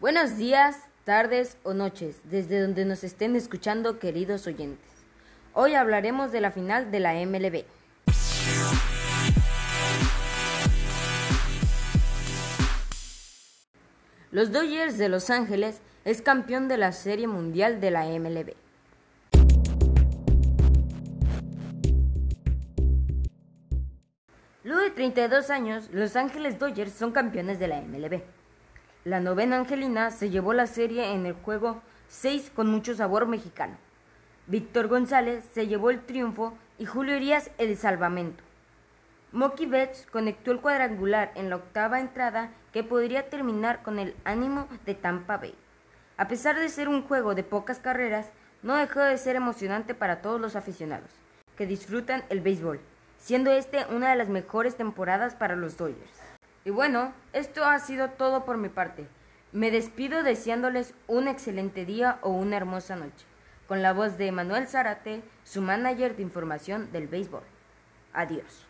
Buenos días, tardes o noches, desde donde nos estén escuchando, queridos oyentes. Hoy hablaremos de la final de la MLB. Los Dodgers de Los Ángeles es campeón de la Serie Mundial de la MLB. Luego de 32 años, Los Ángeles Dodgers son campeones de la MLB. La novena Angelina se llevó la serie en el juego 6 con mucho sabor mexicano. Víctor González se llevó el triunfo y Julio Irías el salvamento. Mookie Betts conectó el cuadrangular en la octava entrada que podría terminar con el ánimo de Tampa Bay. A pesar de ser un juego de pocas carreras, no dejó de ser emocionante para todos los aficionados que disfrutan el béisbol, siendo este una de las mejores temporadas para los Dodgers. Y bueno, esto ha sido todo por mi parte. Me despido deseándoles un excelente día o una hermosa noche, con la voz de Manuel Zárate, su manager de información del béisbol. Adiós.